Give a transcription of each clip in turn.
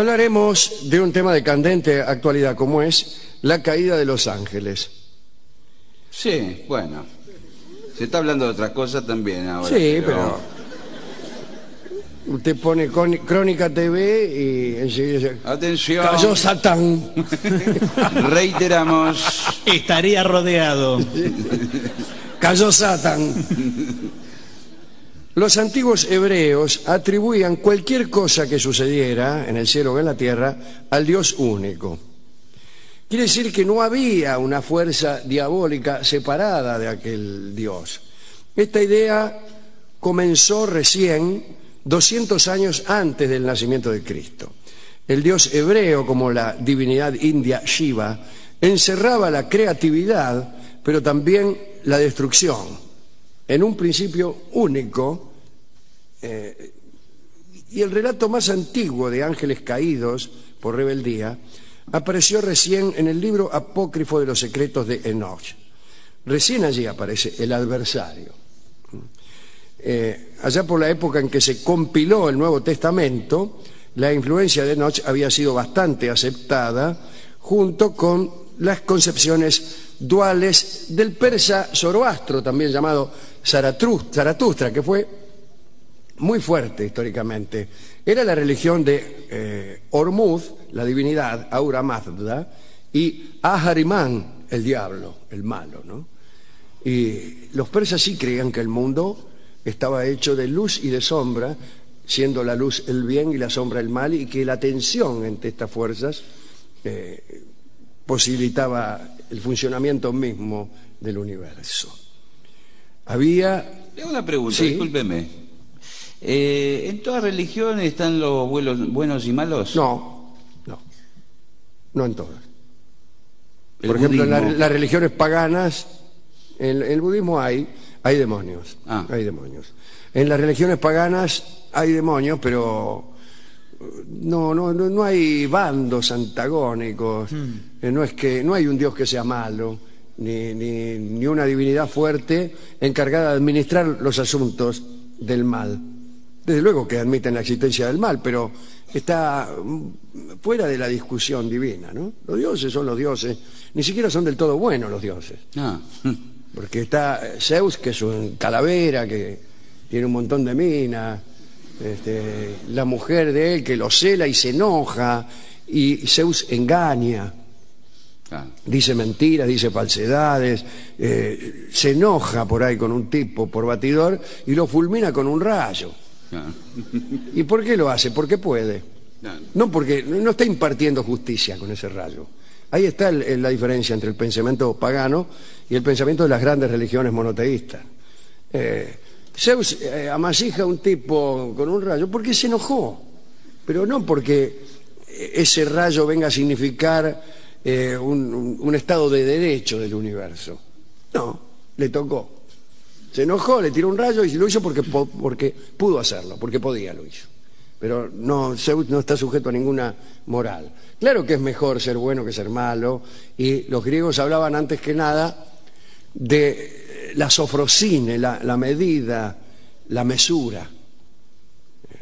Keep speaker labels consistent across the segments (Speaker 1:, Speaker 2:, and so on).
Speaker 1: Hablaremos de un tema de candente actualidad como es la caída de los ángeles.
Speaker 2: Sí, bueno. Se está hablando de otra cosa también ahora.
Speaker 1: Sí, pero usted pone con- Crónica TV y enseguida dice,
Speaker 2: Atención.
Speaker 1: cayó Satán.
Speaker 2: Reiteramos.
Speaker 3: Estaría rodeado.
Speaker 1: Cayó Satán. Los antiguos hebreos atribuían cualquier cosa que sucediera en el cielo o en la tierra al Dios único. Quiere decir que no había una fuerza diabólica separada de aquel Dios. Esta idea comenzó recién 200 años antes del nacimiento de Cristo. El Dios hebreo, como la divinidad india Shiva, encerraba la creatividad, pero también la destrucción, en un principio único, eh, y el relato más antiguo de ángeles caídos por rebeldía apareció recién en el libro apócrifo de los secretos de Enoch. Recién allí aparece el adversario. Eh, allá por la época en que se compiló el Nuevo Testamento, la influencia de Enoch había sido bastante aceptada junto con las concepciones duales del persa Zoroastro, también llamado Zaratustra, que fue muy fuerte históricamente. Era la religión de eh, Ormuz, la divinidad, Aura Mazda, y Ahariman, el diablo, el malo, ¿no? Y los persas sí creían que el mundo estaba hecho de luz y de sombra, siendo la luz el bien y la sombra el mal, y que la tensión entre estas fuerzas eh, posibilitaba el funcionamiento mismo del universo. Había
Speaker 2: Tengo una pregunta,
Speaker 1: Sí.
Speaker 2: discúlpeme. Eh, ¿En todas religiones están los buenos, buenos y malos?
Speaker 1: No, no, no en todas.
Speaker 2: El
Speaker 1: Por ejemplo, en la- las religiones paganas, en el budismo hay, hay demonios,
Speaker 2: Ah.
Speaker 1: hay demonios. En las religiones paganas hay demonios, pero eh, no, no, no, no hay bandos antagónicos. Eh, No es que no hay un Dios que sea malo, ni, ni, ni una divinidad fuerte encargada de administrar los asuntos del mal. Desde luego que admiten la existencia del mal, pero está mm, fuera de la discusión divina, ¿no? Los dioses son los dioses, ni siquiera son del todo buenos los dioses.
Speaker 2: Ah,
Speaker 1: Porque está eh, Zeus, que es un calavera, que tiene un montón de minas, este, la mujer de él que lo cela y se enoja, y Zeus engaña, dice mentiras, dice falsedades, eh, se enoja por ahí con un tipo por batidor y lo fulmina con un rayo. ¿Y por qué lo hace? Porque puede. No porque no está impartiendo justicia con ese rayo. Ahí está el- la diferencia entre el pensamiento pagano y el pensamiento de las grandes religiones monoteístas. Eh, Zeus eh, amasija a un tipo con un rayo porque se enojó, pero no porque eh, ese rayo venga a significar eh, un, estado de derecho del universo. No, le tocó. Se enojó, le tiró un rayo y lo hizo porque, po- porque pudo hacerlo, porque podía lo hizo. Pero no, Zeus no está sujeto a ninguna moral. Claro que es mejor ser bueno que ser malo, y los griegos hablaban antes que nada de eh, la sofrosine, la, la medida, la mesura. Eh,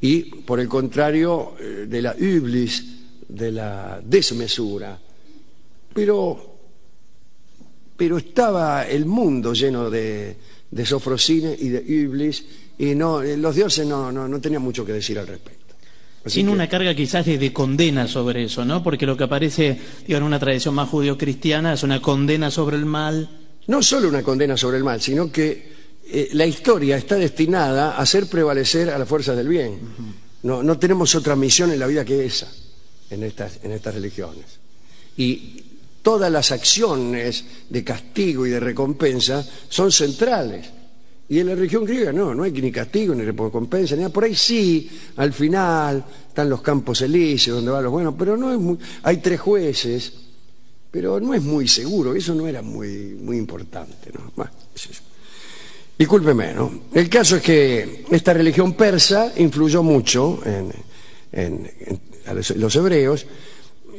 Speaker 1: Y, por el contrario, de la iblis, de la desmesura. Pero pero estaba el mundo lleno de, de sofrosine y de iblis y no, los dioses no, no, no tenían mucho que decir al respecto. Así
Speaker 3: Sin
Speaker 1: que-
Speaker 3: una carga quizás de, de condena sobre eso, ¿no? Porque lo que aparece digo, en una tradición más judío-cristiana es una condena sobre el mal.
Speaker 1: no solo una condena sobre el mal, sino que eh, la historia está destinada a hacer prevalecer a las fuerzas del bien. No, no tenemos otra misión en la vida que esa, en estas, en estas religiones. Y todas las acciones de castigo y de recompensa son centrales. Y en la religión griega no, no hay ni castigo, ni recompensa, ni nada. Por ahí sí, al final están los campos elíseos donde van los buenos, pero no es muy... Hay tres jueces, pero no es muy seguro, eso no era muy, muy importante. ¿no? Bueno, es. Discúlpeme, ¿no? El caso es que esta religión persa influyó mucho en, en- en- a los, hebreos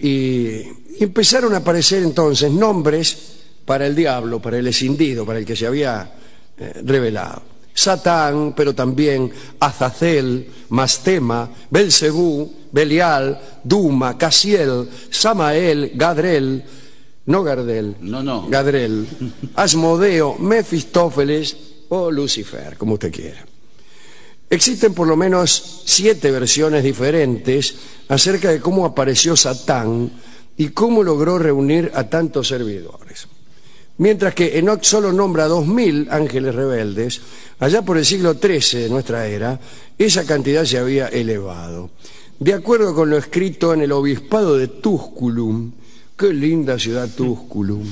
Speaker 1: y, empezaron a aparecer entonces nombres para el diablo, para el escindido, para el que se había eh, revelado. Satán, pero también Azazel, Mastema, Belcebú, Belial, Duma, Casiel, Samael, Gadrel, no Gardel,
Speaker 2: No, no.
Speaker 1: Gadrel, Asmodeo, Mefistófeles o Lucifer, como usted quiera. Existen por lo menos siete versiones diferentes acerca de cómo apareció Satán y cómo logró reunir a tantos servidores. Mientras que Enoch solo nombra 2.000 ángeles rebeldes, allá por el siglo XIII de nuestra era, esa cantidad se había elevado. De acuerdo con lo escrito en el obispado de Tusculum, qué linda ciudad Tusculum,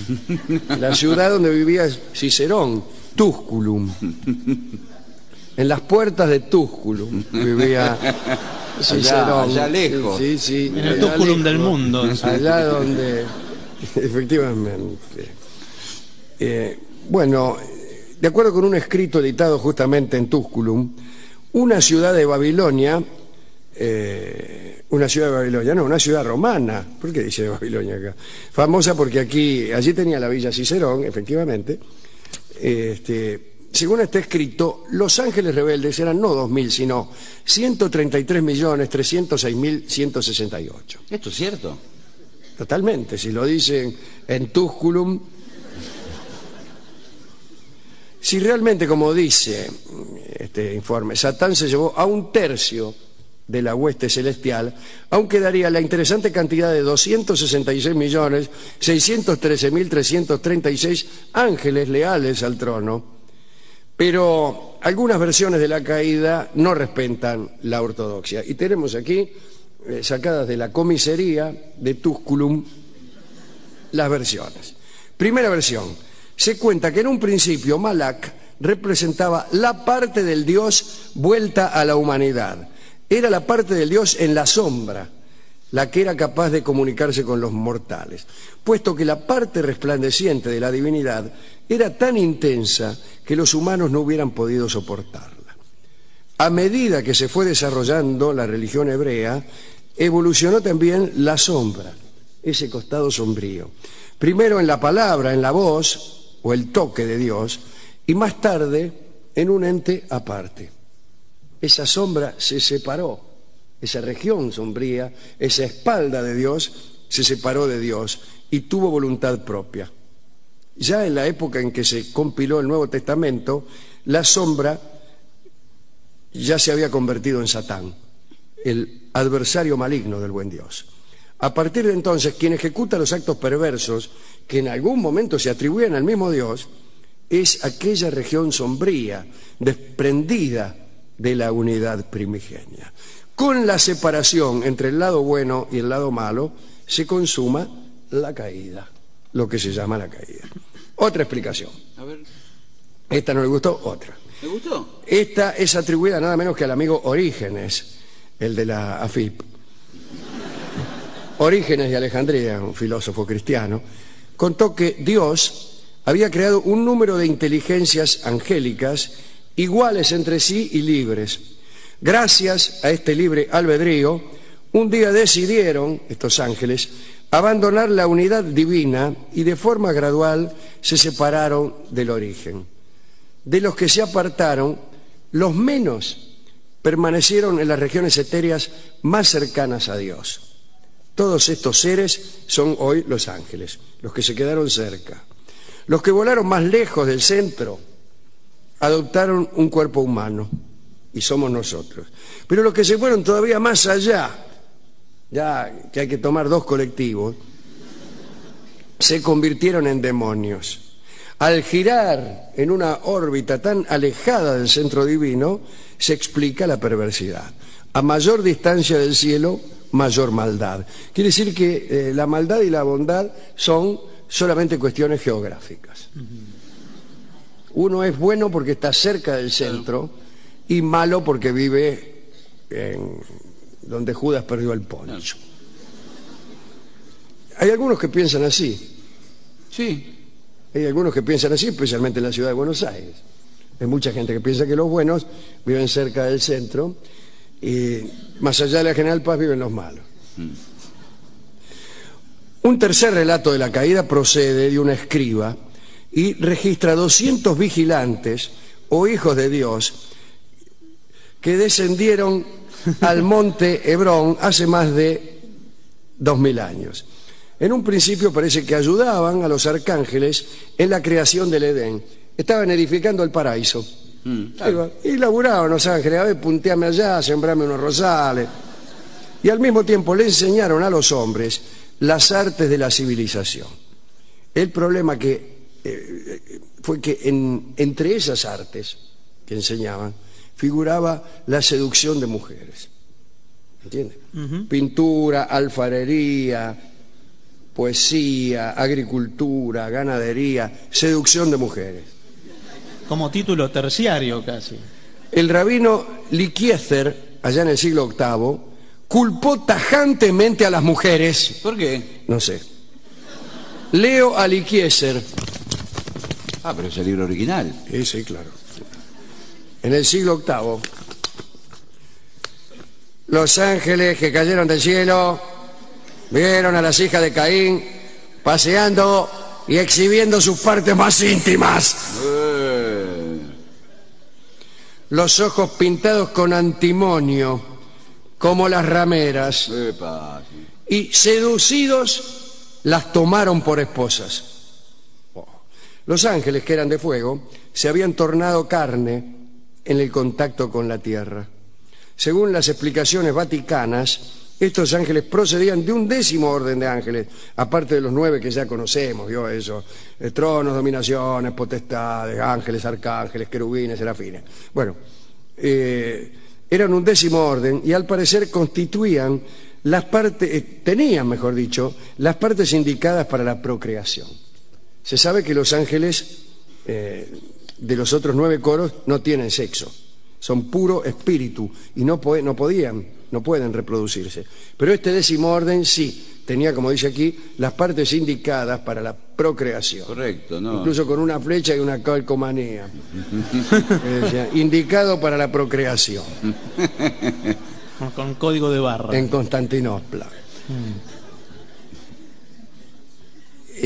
Speaker 1: la ciudad donde vivía Cicerón, Tusculum. En las puertas de Tusculum vivía Cicerón.
Speaker 2: allá lejos.
Speaker 1: Sí, sí,
Speaker 3: En el Tusculum del mundo.
Speaker 1: Allá donde, efectivamente. Eh, bueno, de acuerdo con un escrito editado justamente en Tusculum, una ciudad de Babilonia, eh, una ciudad de Babilonia, no, una ciudad romana, ¿por qué dice Babilonia acá? Famosa porque aquí, allí tenía la villa Cicerón, efectivamente. Este, según está escrito, los ángeles rebeldes eran no 2.000, sino 133.306.168.
Speaker 2: ¿Esto es cierto?
Speaker 1: Totalmente, si lo dicen en Tusculum. Si realmente, como dice este informe, Satán se llevó a un tercio de la hueste celestial, aún quedaría la interesante cantidad de 266.613.336 ángeles leales al trono. Pero algunas versiones de la caída no respetan la ortodoxia. Y tenemos aquí, eh, sacadas de la comisaría de Tusculum, las versiones. Primera versión. Se cuenta que en un principio Malak representaba la parte del Dios vuelta a la humanidad. Era la parte del Dios en la sombra, la que era capaz de comunicarse con los mortales, puesto que la parte resplandeciente de la divinidad era tan intensa que los humanos no hubieran podido soportarla. A medida que se fue desarrollando la religión hebrea, evolucionó también la sombra, ese costado sombrío. Primero en la palabra, en la voz o el toque de Dios, y más tarde en un ente aparte. Esa sombra se separó, esa región sombría, esa espalda de Dios se separó de Dios y tuvo voluntad propia. Ya en la época en que se compiló el Nuevo Testamento, la sombra ya se había convertido en Satán, el adversario maligno del buen Dios. A partir de entonces, quien ejecuta los actos perversos que en algún momento se atribuyen al mismo Dios, es aquella región sombría, desprendida de la unidad primigenia. Con la separación entre el lado bueno y el lado malo, se consuma la caída, lo que se llama la caída. Otra explicación.
Speaker 2: A ver,
Speaker 1: Esta no le gustó, otra.
Speaker 2: ¿me gustó?
Speaker 1: Esta es atribuida nada menos que al amigo Orígenes, el de la AFIP. Orígenes de Alejandría, un filósofo cristiano, contó que Dios había creado un número de inteligencias angélicas iguales entre sí y libres. Gracias a este libre albedrío, un día decidieron, estos ángeles, abandonar la unidad divina y de forma gradual se separaron del origen. De los que se apartaron, los menos permanecieron en las regiones etéreas más cercanas a Dios. Todos estos seres son hoy los ángeles, los que se quedaron cerca. Los que volaron más lejos del centro adoptaron un cuerpo humano y somos nosotros. Pero los que se fueron todavía más allá, ya que hay que tomar dos colectivos, se convirtieron en demonios. Al girar en una órbita tan alejada del centro divino, se explica la perversidad. A mayor distancia del cielo, mayor maldad. Quiere decir que eh, la maldad y la bondad son solamente cuestiones geográficas. Uno es bueno porque está cerca del centro y malo porque vive en donde Judas perdió el poncho. Hay algunos que piensan así.
Speaker 2: Sí.
Speaker 1: Hay algunos que piensan así, especialmente en la ciudad de Buenos Aires. Hay mucha gente que piensa que los buenos viven cerca del centro y más allá de la General Paz viven los malos. Un tercer relato de la caída procede de una escriba y registra 200 vigilantes o hijos de Dios que descendieron al monte Hebrón hace más de dos mil años. En un principio parece que ayudaban a los arcángeles en la creación del Edén. Estaban edificando el paraíso.
Speaker 2: Mm.
Speaker 1: Y laburaban los ángeles, a ver, punteame allá, sembrame unos rosales. Y al mismo tiempo le enseñaron a los hombres las artes de la civilización. El problema que eh, eh, fue que en- entre esas artes que enseñaban figuraba la seducción de mujeres. ¿Entiendes? Pintura, alfarería, poesía, agricultura, ganadería, seducción de mujeres.
Speaker 3: Como título terciario casi.
Speaker 1: El rabino Likiezer, allá en el siglo VIII, culpó tajantemente a las mujeres.
Speaker 2: ¿Por qué?
Speaker 1: No sé. Leo a Likiezer.
Speaker 2: Ah, pero es el libro original.
Speaker 1: Sí, sí, claro. En el siglo VIII, los ángeles que cayeron del cielo vieron a las hijas de Caín paseando y exhibiendo sus partes más íntimas. Los ojos pintados con antimonio, como las rameras, y seducidos las tomaron por esposas. Oh. Los ángeles, que eran de fuego, se habían tornado carne en el contacto con la tierra. Según las explicaciones vaticanas, estos ángeles procedían de un décimo orden de ángeles, aparte de los nueve que ya conocemos, ¿vio eso? Eh, tronos, dominaciones, potestades, ángeles, arcángeles, querubines, serafines. Bueno, eh, eran un décimo orden y al parecer constituían las partes, eh, tenían, mejor dicho, las partes indicadas para la procreación. Se sabe que los ángeles de los otros nueve coros no tienen sexo, son puro espíritu y no, po- no podían, no pueden reproducirse. Pero este décimo orden sí, tenía, como dice aquí, las partes indicadas para la procreación.
Speaker 2: Correcto, ¿no?
Speaker 1: Incluso con una flecha y una calcomanía. Decía, indicado para la procreación
Speaker 3: Con, con código de barra.
Speaker 1: en Constantinopla.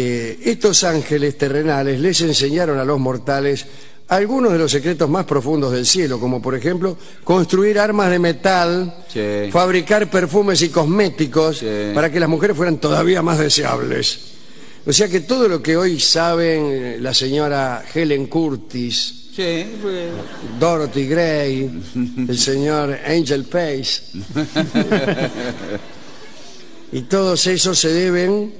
Speaker 1: Eh, estos ángeles terrenales les enseñaron a los mortales algunos de los secretos más profundos del cielo, como por ejemplo construir armas de metal,
Speaker 2: Sí.
Speaker 1: fabricar perfumes y cosméticos
Speaker 2: Sí.
Speaker 1: para que las mujeres fueran todavía más deseables. O sea que todo lo que hoy saben eh, la señora Helen Curtis,
Speaker 2: Sí, pues,
Speaker 1: Dorothy Gray, el señor Angel Pace. y todos esos se deben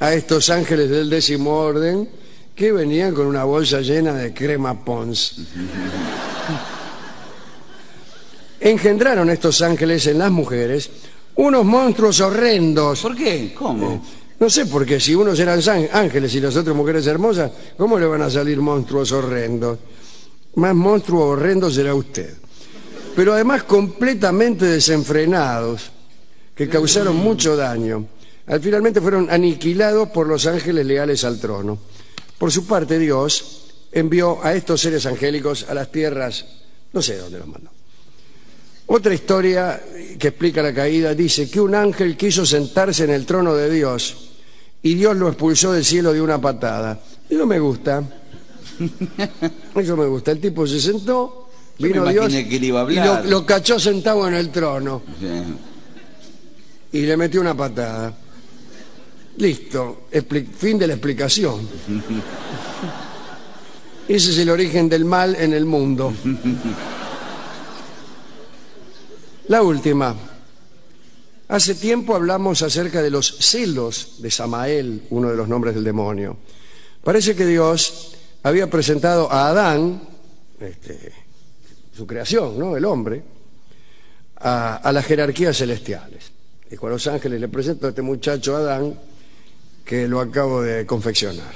Speaker 1: a estos ángeles del décimo orden que venían con una bolsa llena de crema Pons. Engendraron estos ángeles en las mujeres unos monstruos horrendos.
Speaker 2: ¿Por qué? ¿Cómo?
Speaker 1: No sé, porque si unos eran ángeles y las otras mujeres hermosas, ¿cómo le van a salir monstruos horrendos? Más monstruo horrendo será usted. Pero además completamente desenfrenados, que causaron mucho daño. Al finalmente fueron aniquilados por los ángeles leales al trono. Por su parte, Dios envió a estos seres angélicos a las tierras, no sé dónde los mandó. Otra historia que explica la caída dice que un ángel quiso sentarse en el trono de Dios y Dios lo expulsó del cielo de una patada. Eso me gusta. Eso me gusta. El tipo se sentó, vino
Speaker 2: me
Speaker 1: Dios
Speaker 2: que iba a
Speaker 1: y
Speaker 2: hablar.
Speaker 1: lo, lo cachó sentado en el trono
Speaker 2: Sí.
Speaker 1: y le metió una patada. Listo, fin de la explicación. Ese es el origen del mal en el mundo. La última. Hace tiempo hablamos acerca de los celos de Samael, uno de los nombres del demonio. Parece que Dios había presentado a Adán, este, su creación, ¿no? El hombre, a, a las jerarquías celestiales. Dijo a los ángeles, le presento a este muchacho Adán que lo acabo de confeccionar.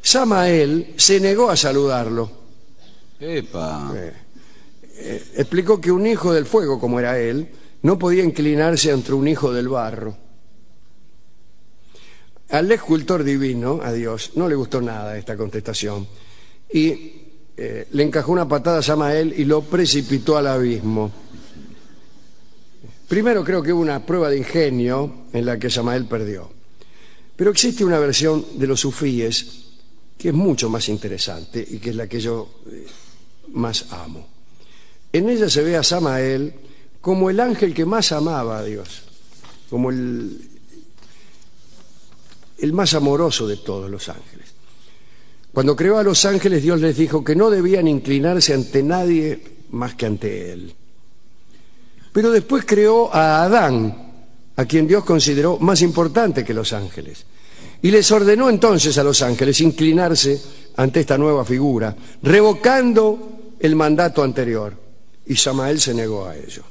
Speaker 1: Samael se negó a saludarlo.
Speaker 2: Epa.
Speaker 1: Eh, explicó que un hijo del fuego, como era él, no podía inclinarse ante un hijo del barro. Al escultor divino, a Dios, no le gustó nada esta contestación y eh, le encajó una patada a Samael y lo precipitó al abismo. Primero creo que hubo una prueba de ingenio en la que Samael perdió. Pero existe una versión de los sufíes que es mucho más interesante y que es la que yo eh, más amo. En ella se ve a Samael como el ángel que más amaba a Dios, como el, el más amoroso de todos los ángeles. Cuando creó a los ángeles, Dios les dijo que no debían inclinarse ante nadie más que ante Él. Pero después creó a Adán, a quien Dios consideró más importante que los ángeles. Y les ordenó entonces a los ángeles inclinarse ante esta nueva figura, revocando el mandato anterior. Y Samael se negó a ello.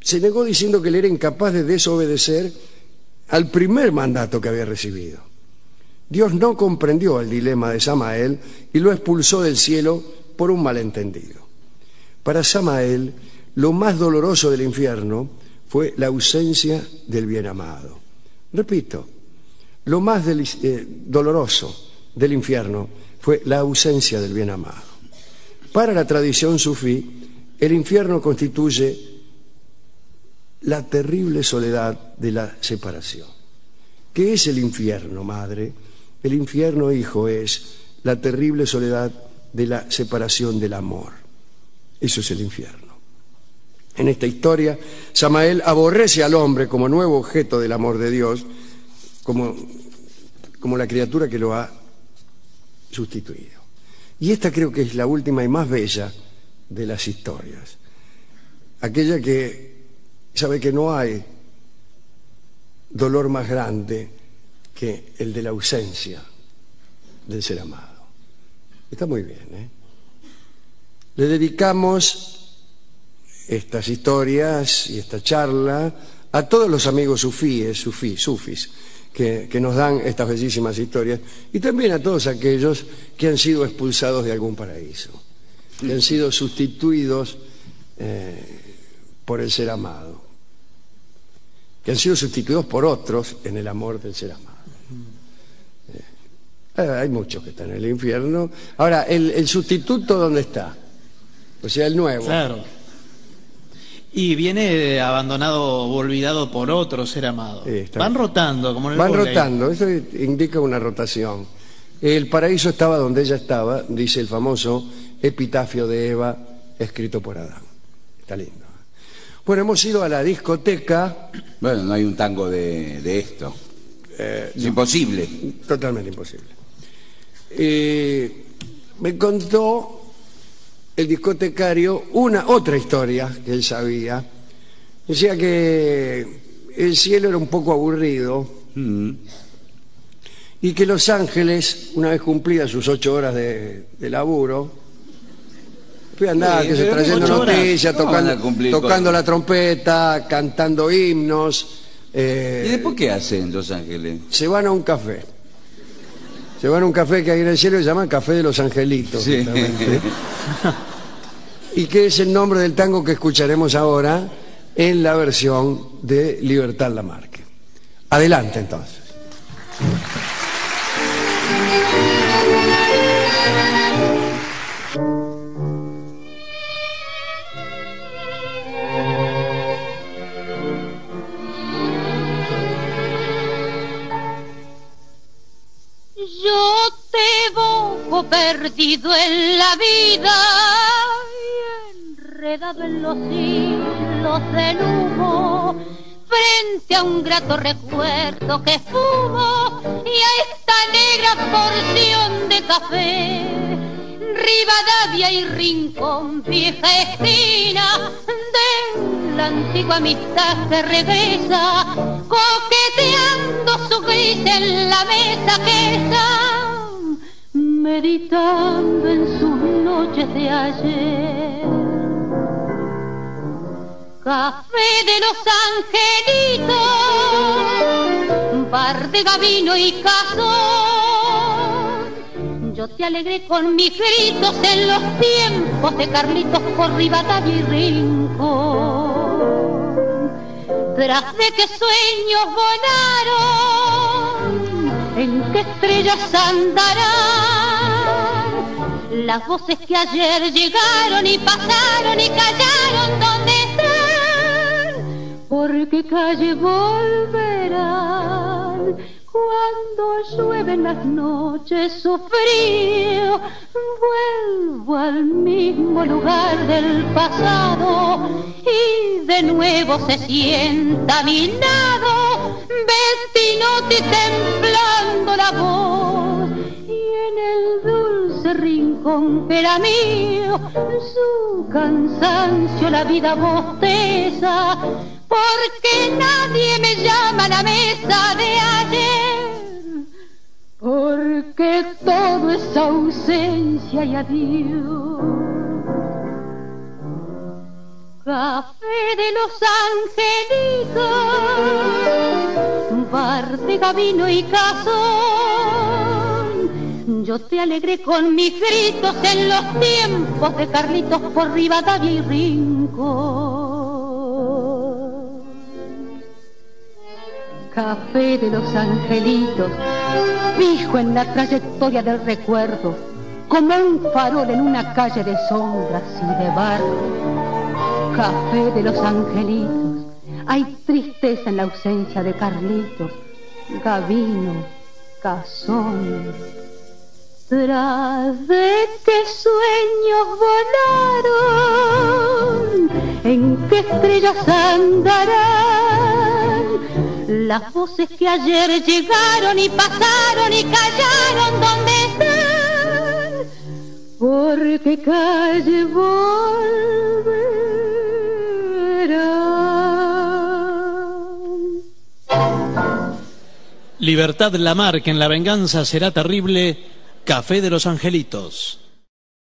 Speaker 1: Se negó diciendo que él era incapaz de desobedecer al primer mandato que había recibido. Dios no comprendió el dilema de Samael y lo expulsó del cielo por un malentendido. Para Samael, lo más doloroso del infierno fue la ausencia del bien amado. Repito, lo más eh, doloroso del infierno fue la ausencia del bien amado. Para la tradición sufí, el infierno constituye la terrible soledad de la separación. ¿Qué es el infierno, madre? El infierno, hijo, es la terrible soledad de la separación del amor. Eso es el infierno. En esta historia, Samael aborrece al hombre como nuevo objeto del amor de Dios, como, como la criatura que lo ha sustituido. Y esta creo que es la última y más bella de las historias. Aquella que sabe que no hay dolor más grande que el de la ausencia del ser amado. Está muy bien, ¿eh? Le dedicamos estas historias y esta charla a todos los amigos sufíes, sufí, sufis, que, nos dan estas bellísimas historias, y también a todos aquellos que han sido expulsados de algún paraíso, que han sido sustituidos eh, por el ser amado que han sido sustituidos por otros en el amor del ser amado. Eh, hay muchos que están en el infierno. Ahora, ¿el, sustituto dónde está? O sea, el nuevo.
Speaker 3: Claro. Y viene abandonado o olvidado por otro ser amado. Van rotando, como en el
Speaker 1: Van rotando, eso indica una rotación. El paraíso estaba donde ella estaba, dice el famoso epitafio de Eva, escrito por Adán. Está lindo. Bueno, hemos ido a la discoteca.
Speaker 2: Bueno, no hay un tango de, esto. Eh, es imposible.
Speaker 1: Totalmente imposible. Eh, me contó el discotecario una otra historia que él sabía. Decía que el cielo era un poco aburrido mm. y que Los Ángeles, una vez cumplidas sus ocho horas de laburo, Fui a andar, que se trayendo noticias, tocando, tocando la trompeta, cantando himnos.
Speaker 2: Eh, ¿Y después qué hacen Los Ángeles?
Speaker 1: Se van a un café. Se van a un café que hay en el cielo y se llama Café de los Angelitos. y que es el nombre del tango que escucharemos ahora en la versión de Libertad Lamarque. Adelante entonces.
Speaker 4: En la vida enredado en los hilos del humo, frente a un grato recuerdo que fumo y a esta negra porción de café. Rivadavia y rincón, vieja esquina de la antigua amistad que regresa, coqueteando su gris en la mesa quesa meditando en sus noches de ayer. Café de los angelitos, bar de gabino y cazón. Yo te alegré con mis gritos en los tiempos de Carlitos por Rivadavia y Rincón. Tras de que sueños volaron, en qué estrellas andarán las voces que ayer llegaron y pasaron y callaron, ¿dónde están? porque calle volverán cuando llueven las noches su frío. Vuelvo al mismo lugar del pasado y de nuevo se sienta a mi lado, Bettinotti temblando la voz y en el dulce rincón que era mío, su cansancio la vida bosteza porque nadie me llama a la mesa de ayer, porque todo es ausencia y adiós. Café de los angelitos, bar de gabino y cazón. Yo te alegré con mis gritos en los tiempos de Carlitos por Rivadavia y Rincón. café de los angelitos, fijo en la trayectoria del recuerdo, como un farol en una calle de sombras y de barro. Café de los angelitos, hay tristeza en la ausencia de Carlitos, Gavino, Cazón. Tras de qué sueños volaron, en qué estrellas andarán las voces que ayer llegaron y pasaron y callaron donde están, porque calle volverán.
Speaker 3: Libertad Lamarck en La venganza será terrible, Café de los Angelitos.